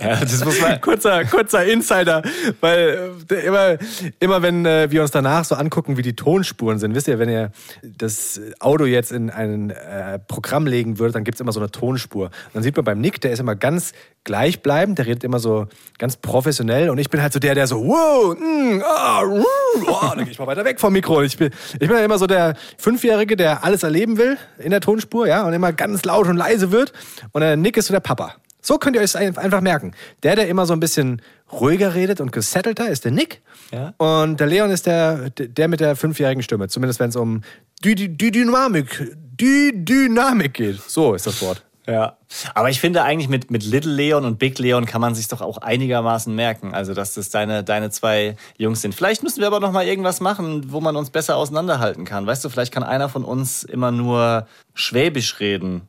ja, das muss man. kurzer, kurzer Insider, weil äh, immer, immer wenn äh, wir uns danach so angucken, wie die Tonspuren sind, wisst ihr, wenn ihr das Audio jetzt in ein äh, Programm legen würdet, dann gibt's immer so eine Tonspur. Und dann sieht man beim Nick, der ist immer ganz gleichbleibend, der redet immer so ganz professionell und ich bin halt so der, der so, wow, mm, ah, ruh, oh, dann gehe ich mal weiter weg vom Mikro. Ich bin, ich bin ja immer so der Fünfjährige, der alles erleben will in der Tonspur, ja, und immer ganz laut und leise wird. Und der Nick ist so der Papa. So könnt ihr euch einfach merken. Der, der immer so ein bisschen ruhiger redet und gesettelter, ist der Nick. Ja. Und der Leon ist der, der mit der fünfjährigen Stimme. Zumindest wenn es um die, die, die Dynamik, die Dynamik geht. So ist das Wort. Ja. Aber ich finde eigentlich mit, mit Little Leon und Big Leon kann man sich doch auch einigermaßen merken. Also, dass das deine, deine zwei Jungs sind. Vielleicht müssen wir aber noch mal irgendwas machen, wo man uns besser auseinanderhalten kann. Weißt du, vielleicht kann einer von uns immer nur Schwäbisch reden.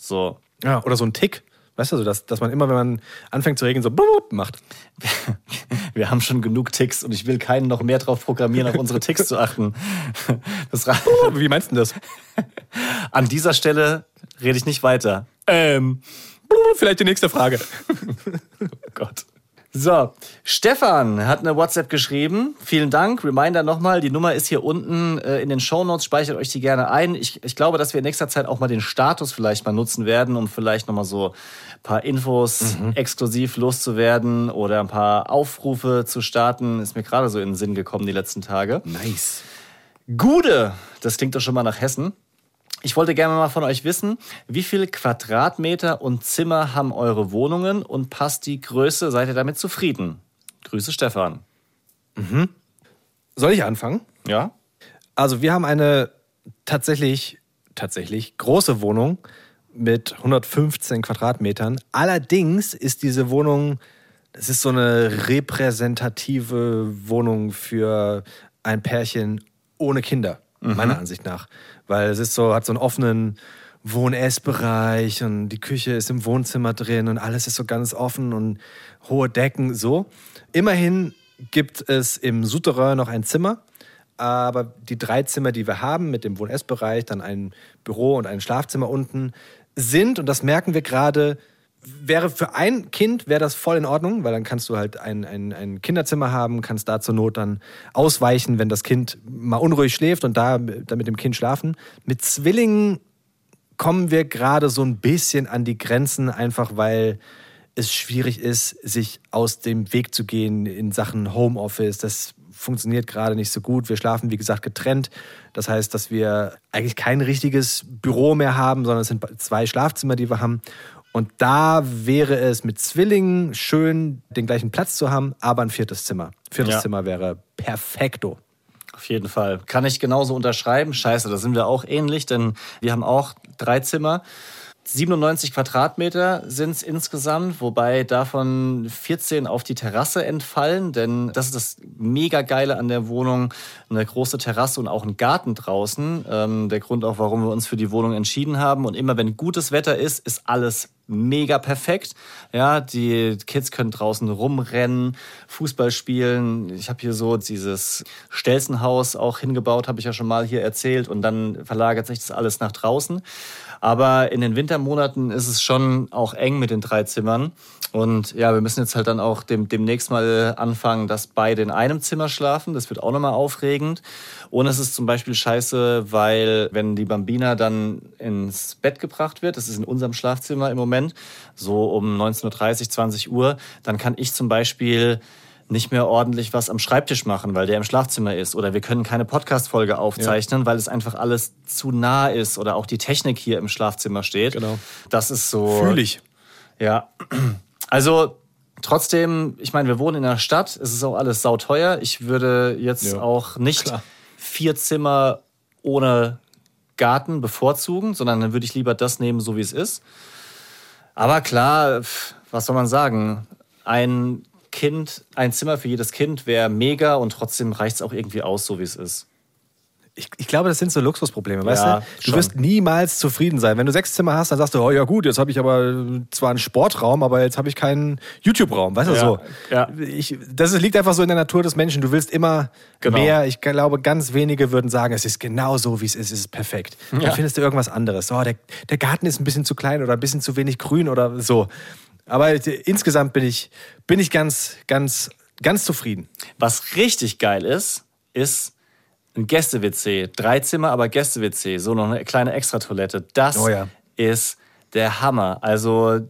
So. Ja, oder so ein Tick. Weißt du, so, dass, dass man immer, wenn man anfängt zu reden, so bup, macht. <laughs> Wir haben schon genug Ticks und ich will keinen noch mehr drauf programmieren, auf unsere Ticks zu achten. Das Wie meinst du das? <laughs> An dieser Stelle rede ich nicht weiter. Ähm, Vielleicht die nächste Frage. <laughs> Oh Gott. So, Stefan hat eine WhatsApp geschrieben. Vielen Dank. Reminder nochmal, die Nummer ist hier unten äh, in den Shownotes. Speichert euch die gerne ein. Ich, ich glaube, dass wir in nächster Zeit auch mal den Status vielleicht mal nutzen werden, um vielleicht nochmal so ein paar Infos exklusiv loszuwerden oder ein paar Aufrufe zu starten. Ist mir gerade so in den Sinn gekommen die letzten Tage. Nice. Gude, das klingt doch schon mal nach Hessen. Ich wollte gerne mal von euch wissen, wie viel Quadratmeter und Zimmer haben eure Wohnungen und passt die Größe? Seid ihr damit zufrieden? Grüße Stefan. Soll ich anfangen? Ja? Also wir haben eine tatsächlich, tatsächlich große Wohnung mit 115 Quadratmetern. Allerdings ist diese Wohnung, das ist so eine repräsentative Wohnung für ein Pärchen ohne Kinder, meiner Ansicht nach. Weil es ist so, hat so einen offenen Wohn-Ess-Bereich und die Küche ist im Wohnzimmer drin und alles ist so ganz offen und hohe Decken, so. Immerhin gibt es im Souterrain noch ein Zimmer, aber die drei Zimmer, die wir haben, mit dem Wohn-Ess-Bereich, dann ein Büro und ein Schlafzimmer unten, sind, und das merken wir gerade, wäre für ein Kind wäre das voll in Ordnung, weil dann kannst du halt ein, ein, ein Kinderzimmer haben, kannst da zur Not dann ausweichen, wenn das Kind mal unruhig schläft und da, da mit dem Kind schlafen. Mit Zwillingen kommen wir gerade so ein bisschen an die Grenzen, einfach weil es schwierig ist, sich aus dem Weg zu gehen in Sachen Homeoffice. Das funktioniert gerade nicht so gut. Wir schlafen, wie gesagt, getrennt. Das heißt, dass wir eigentlich kein richtiges Büro mehr haben, sondern es sind zwei Schlafzimmer, die wir haben. Und da wäre es mit Zwillingen schön, den gleichen Platz zu haben, aber ein viertes Zimmer. Viertes Ja. Zimmer wäre perfekto. Auf jeden Fall. Kann ich genauso unterschreiben. Scheiße, da sind wir auch ähnlich, denn wir haben auch drei Zimmer. 97 Quadratmeter sind es insgesamt, wobei davon 14 auf die Terrasse entfallen, denn das ist das mega geile an der Wohnung. Eine große Terrasse und auch ein Garten draußen. Ähm, der Grund auch, warum wir uns für die Wohnung entschieden haben. Und immer wenn gutes Wetter ist, ist alles mega perfekt. Ja, die Kids können draußen rumrennen, Fußball spielen. Ich habe hier so dieses Stelzenhaus auch hingebaut, habe ich ja schon mal hier erzählt. Und dann verlagert sich das alles nach draußen. Aber in den Wintermonaten ist es schon auch eng mit den drei Zimmern. Und ja, wir müssen jetzt halt dann auch dem, demnächst mal anfangen, dass beide in einem Zimmer schlafen. Das wird auch nochmal aufregend. Und es ist zum Beispiel scheiße, weil wenn die Bambina dann ins Bett gebracht wird, das ist in unserem Schlafzimmer im Moment, so um 19.30 Uhr, 20 Uhr, dann kann ich zum Beispiel nicht mehr ordentlich was am Schreibtisch machen, weil der im Schlafzimmer ist. Oder wir können keine Podcast-Folge aufzeichnen, weil es einfach alles zu nah ist oder auch die Technik hier im Schlafzimmer steht. Genau. Das ist so. Fühl ich. Ja. Also trotzdem, ich meine, wir wohnen in der Stadt, es ist auch alles sauteuer. Ich würde jetzt Ja, auch nicht klar. vier Zimmer ohne Garten bevorzugen, sondern dann würde ich lieber das nehmen, so wie es ist. Aber klar, was soll man sagen? Ein Kind, ein Zimmer für jedes Kind wäre mega und trotzdem reicht es auch irgendwie aus, so wie es ist. Ich, ich glaube, das sind so Luxusprobleme, weißt Ja, du? Du schon. wirst niemals zufrieden sein. Wenn du sechs Zimmer hast, dann sagst du, oh ja gut, jetzt habe ich aber zwar einen Sportraum, aber jetzt habe ich keinen YouTube-Raum, weißt du Ja, so? ja. Ich, das liegt einfach so in der Natur des Menschen. Du willst immer Genau. mehr. Ich glaube, ganz wenige würden sagen, es ist genau so, wie es ist, es ist perfekt. Dann findest du irgendwas anderes. Oh, der, der Garten ist ein bisschen zu klein oder ein bisschen zu wenig grün oder so. Aber insgesamt bin ich, bin ich ganz, ganz, ganz zufrieden. Was richtig geil ist, ist ein Gäste-WC. Drei Zimmer, aber Gäste-WC. So noch eine kleine Extratoilette. Das Oh ja. ist der Hammer. Also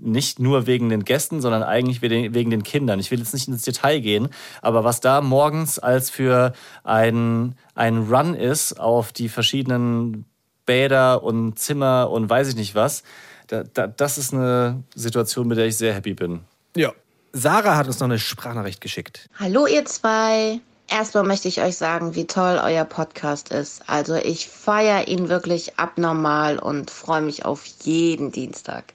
nicht nur wegen den Gästen, sondern eigentlich wegen wegen den Kindern. Ich will jetzt nicht ins Detail gehen, aber was da morgens als für ein, ein Run ist auf die verschiedenen Bäder und Zimmer und weiß ich nicht was, da, da, das ist eine Situation, mit der ich sehr happy bin. Ja. Sarah hat uns noch eine Sprachnachricht geschickt. Hallo ihr zwei. Erstmal möchte ich euch sagen, wie toll euer Podcast ist. Also ich feiere ihn wirklich abnormal und freue mich auf jeden Dienstag.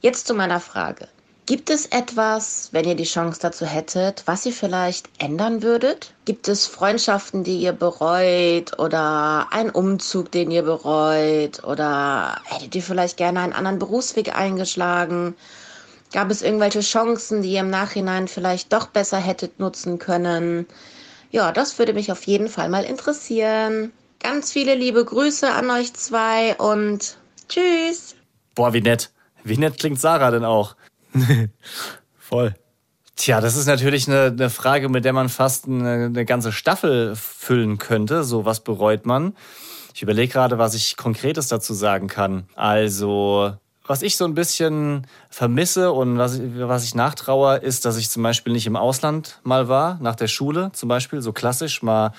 Jetzt zu meiner Frage. Gibt es etwas, wenn ihr die Chance dazu hättet, was ihr vielleicht ändern würdet? Gibt es Freundschaften, die ihr bereut oder einen Umzug, den ihr bereut oder hättet ihr vielleicht gerne einen anderen Berufsweg eingeschlagen? Gab es irgendwelche Chancen, die ihr im Nachhinein vielleicht doch besser hättet nutzen können? Ja, das würde mich auf jeden Fall mal interessieren. Ganz viele liebe Grüße an euch zwei und tschüss. Boah, wie nett. Wie nett klingt Sarah denn auch? <laughs> Voll. Tja, das ist natürlich eine, eine Frage, mit der man fast eine, eine ganze Staffel füllen könnte. So, was bereut man? Ich überlege gerade, was ich Konkretes dazu sagen kann. Also, was ich so ein bisschen vermisse und was was ich nachtraue, ist, dass ich zum Beispiel nicht im Ausland mal war, nach der Schule zum Beispiel, so klassisch mal,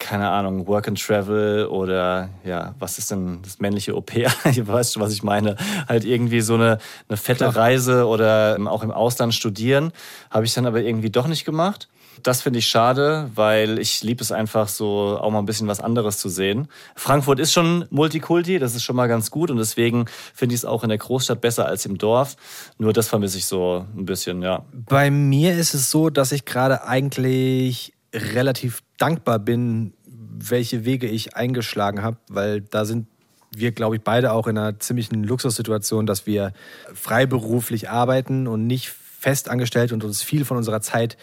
keine Ahnung, Work and Travel oder ja, was ist denn das männliche Au-pair? <laughs> Ihr weißt schon, was ich meine. Halt irgendwie so eine, eine fette Klar. Reise oder auch im Ausland studieren. Habe ich dann aber irgendwie doch nicht gemacht. Das finde ich schade, weil ich liebe es einfach so, auch mal ein bisschen was anderes zu sehen. Frankfurt ist schon Multikulti, das ist schon mal ganz gut und deswegen finde ich es auch in der Großstadt besser als im Dorf. Nur das vermisse ich so ein bisschen, ja. Bei mir ist es so, dass ich gerade eigentlich relativ dankbar bin, welche Wege ich eingeschlagen habe, weil da sind wir, glaube ich, beide auch in einer ziemlichen Luxussituation, dass wir freiberuflich arbeiten und nicht fest angestellt und uns viel von unserer Zeit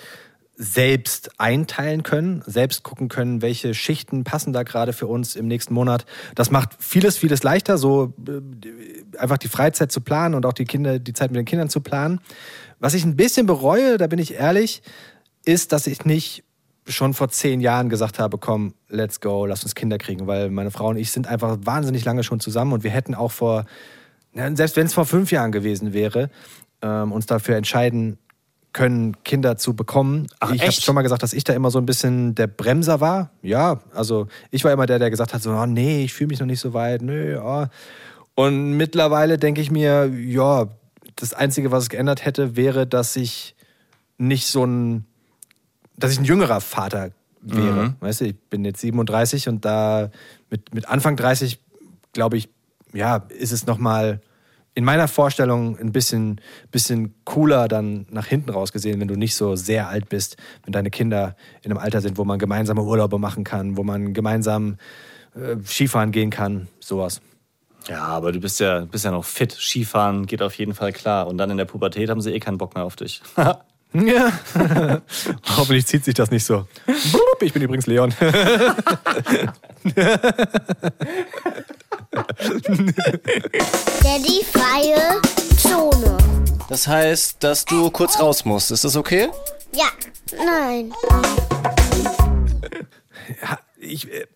selbst einteilen können, selbst gucken können, welche Schichten passen da gerade für uns im nächsten Monat. Das macht vieles, vieles leichter, so äh, einfach die Freizeit zu planen und auch die Kinder, die Zeit mit den Kindern zu planen. Was ich ein bisschen bereue, da bin ich ehrlich, ist, dass ich nicht schon vor zehn Jahren gesagt habe, komm, let's go, lass uns Kinder kriegen, weil meine Frau und ich sind einfach wahnsinnig lange schon zusammen und wir hätten auch vor, selbst wenn es vor fünf Jahren gewesen wäre, ähm, uns dafür entscheiden können, Kinder zu bekommen. Ach, ich habe schon mal gesagt, dass ich da immer so ein bisschen der Bremser war. Ja, also ich war immer der, der gesagt hat, so, oh, nee, ich fühle mich noch nicht so weit, nö, oh. Und mittlerweile denke ich mir, ja, das Einzige, was es geändert hätte, wäre, dass ich nicht so ein, dass ich ein jüngerer Vater wäre. Mhm. Weißt du, ich bin jetzt 37 und da mit, mit Anfang 30, glaube ich, ja, ist es nochmal in meiner Vorstellung ein bisschen, bisschen cooler dann nach hinten raus gesehen, wenn du nicht so sehr alt bist, wenn deine Kinder in einem Alter sind, wo man gemeinsame Urlaube machen kann, wo man gemeinsam äh, Skifahren gehen kann, sowas. Ja, aber du bist ja, bist ja noch fit. Skifahren geht auf jeden Fall klar. Und dann in der Pubertät haben sie eh keinen Bock mehr auf dich. <laughs> Ja. <laughs> Hoffentlich zieht sich das nicht so. Ich bin übrigens Leon. Daddy freie Zone. Das heißt, dass du kurz raus musst. Ist das okay? Ja, nein. Ich äh,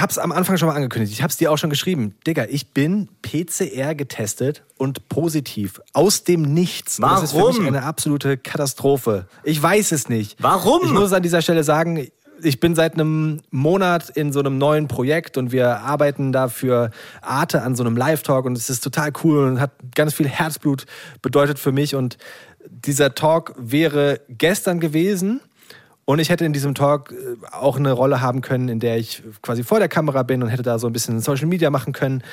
hab's am Anfang schon mal angekündigt. Ich hab's dir auch schon geschrieben. Digga, ich bin PCR getestet und positiv. Aus dem Nichts. Und Das ist für mich Warum? eine absolute Katastrophe. Ich weiß es nicht. Warum? Ich muss an dieser Stelle sagen, ich bin seit einem Monat in so einem neuen Projekt und wir arbeiten da für Arte an so einem Live-Talk und es ist total cool und hat ganz viel Herzblut bedeutet für mich. Und dieser Talk wäre gestern gewesen. Und ich hätte in diesem Talk äh, auch eine Rolle haben können, in der ich quasi vor der Kamera bin und hätte da so ein bisschen Social Media machen können.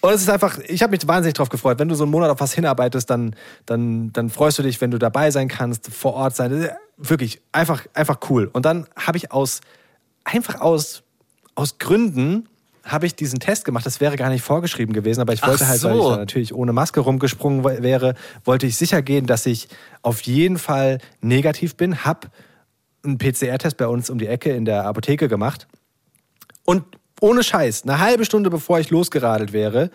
Und es ist einfach, ich habe mich wahnsinnig drauf gefreut. Wenn du so einen Monat auf was hinarbeitest, dann, dann, dann freust du dich, wenn du dabei sein kannst, vor Ort sein. Ist Wirklich, einfach, einfach cool. Und dann habe ich aus, einfach aus, aus Gründen, habe ich diesen Test gemacht. Das wäre gar nicht vorgeschrieben gewesen, aber ich wollte Ach halt, weil ich natürlich ohne Maske rumgesprungen wäre, wollte ich sicher gehen, dass ich auf jeden Fall negativ bin. Hab einen PCR-Test bei uns um die Ecke in der Apotheke gemacht. Und ohne Scheiß, eine halbe Stunde bevor ich losgeradelt wäre,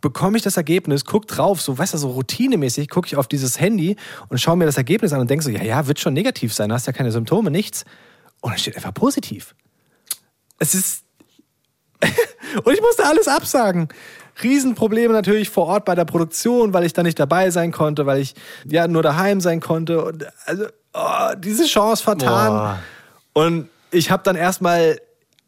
bekomme ich das Ergebnis, guck drauf, so, weißt du, so routinemäßig, gucke ich auf dieses Handy und schaue mir das Ergebnis an und denke so, ja, ja, wird schon negativ sein, hast ja keine Symptome, nichts. Und es steht einfach positiv. Es ist. <laughs> und ich musste alles absagen. Riesenprobleme natürlich vor Ort bei der Produktion, weil ich da nicht dabei sein konnte, weil ich ja nur daheim sein konnte. Und also, oh, diese Chance vertan. Boah. Und ich habe dann erstmal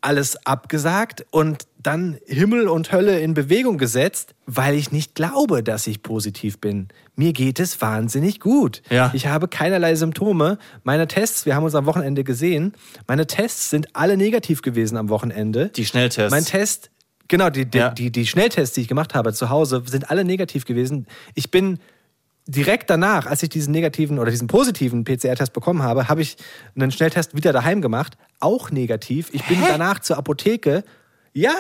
alles abgesagt und dann Himmel und Hölle in Bewegung gesetzt, weil ich nicht glaube, dass ich positiv bin. Mir geht es wahnsinnig gut. Ja. Ich habe keinerlei Symptome. Meine Tests, wir haben uns am Wochenende gesehen, meine Tests sind alle negativ gewesen am Wochenende. Die Schnelltests. Mein Test, genau, die, die, Ja. die, die Schnelltests, die ich gemacht habe zu Hause, sind alle negativ gewesen. Ich bin direkt danach, als ich diesen negativen oder diesen positiven PCR-Test bekommen habe, habe ich einen Schnelltest wieder daheim gemacht, auch negativ. Ich bin danach zur Apotheke. Ja,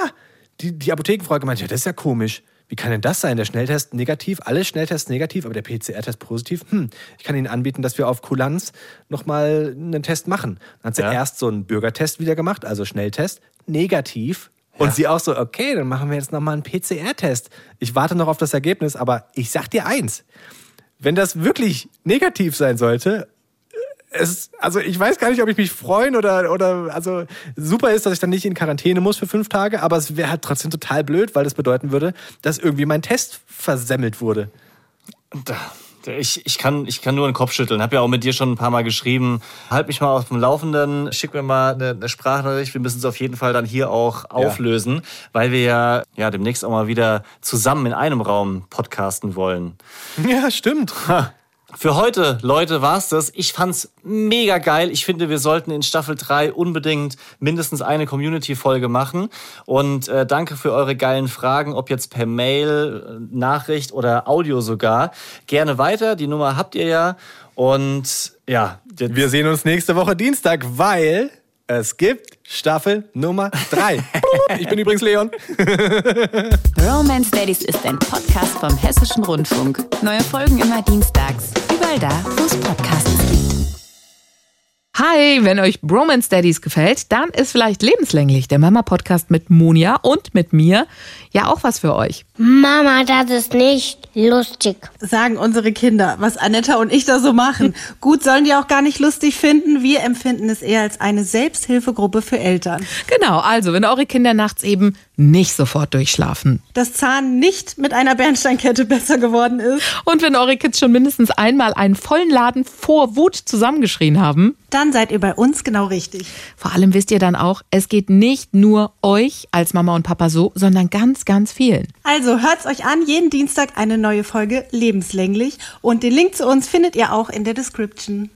die, die Apothekenfrau hat gemeint, ja, das ist ja komisch. Wie kann denn das sein? Der Schnelltest negativ, alle Schnelltests negativ, aber der PCR-Test positiv. Hm, ich kann Ihnen anbieten, dass wir auf Kulanz nochmal einen Test machen. Dann hat sie Ja. erst so einen Bürgertest wieder gemacht, also Schnelltest, negativ. Und sie auch so, okay, dann machen wir jetzt nochmal einen PCR-Test. Ich warte noch auf das Ergebnis, aber ich sag dir eins, wenn das wirklich negativ sein sollte, es, also ich weiß gar nicht, ob ich mich freuen oder, oder, also super ist, dass ich dann nicht in Quarantäne muss für fünf Tage, aber es wäre halt trotzdem total blöd, weil das bedeuten würde, dass irgendwie mein Test versemmelt wurde. Ich, ich, kann, ich kann nur den Kopf schütteln. Hab ja auch mit dir schon ein paar Mal geschrieben. Halt mich mal auf dem Laufenden, schick mir mal eine, eine Sprachnachricht. Wir müssen es auf jeden Fall dann hier auch auflösen, weil wir ja, ja demnächst auch mal wieder zusammen in einem Raum podcasten wollen. Ja, stimmt. Für heute, Leute, war's das. Ich fand's mega geil. Ich finde, wir sollten in Staffel 3 unbedingt mindestens eine Community-Folge machen. Und äh, danke für eure geilen Fragen, ob jetzt per Mail, äh, Nachricht oder Audio sogar. Gerne weiter. Die Nummer habt ihr ja. Und ja, Wir sehen uns nächste Woche Dienstag, weil es gibt Staffel Nummer 3. <laughs> ich bin übrigens Leon. Romance Daddies ist ein Podcast vom Hessischen Rundfunk. Neue Folgen immer dienstags. Überall da, wo es Podcasts gibt. Hi, wenn euch Bromance Daddies gefällt, dann ist vielleicht lebenslänglich der Mama-Podcast mit Monia und mit mir ja auch was für euch. Mama, das ist nicht lustig. sagen unsere Kinder, was Anetta und ich da so machen. <laughs> Gut, sollen die auch gar nicht lustig finden. Wir empfinden es eher als eine Selbsthilfegruppe für Eltern. Genau, also wenn eure Kinder nachts eben nicht sofort durchschlafen. Dass Zahn nicht mit einer Bernsteinkette besser geworden ist, Und wenn eure Kids schon mindestens einmal einen vollen Laden vor Wut zusammengeschrien haben. Dann seid ihr bei uns genau richtig. Vor allem wisst ihr dann auch, es geht nicht nur euch als Mama und Papa so, sondern ganz, ganz vielen. Also hört's euch an, jeden Dienstag eine neue Folge lebenslänglich und den Link zu uns findet ihr auch in der Description.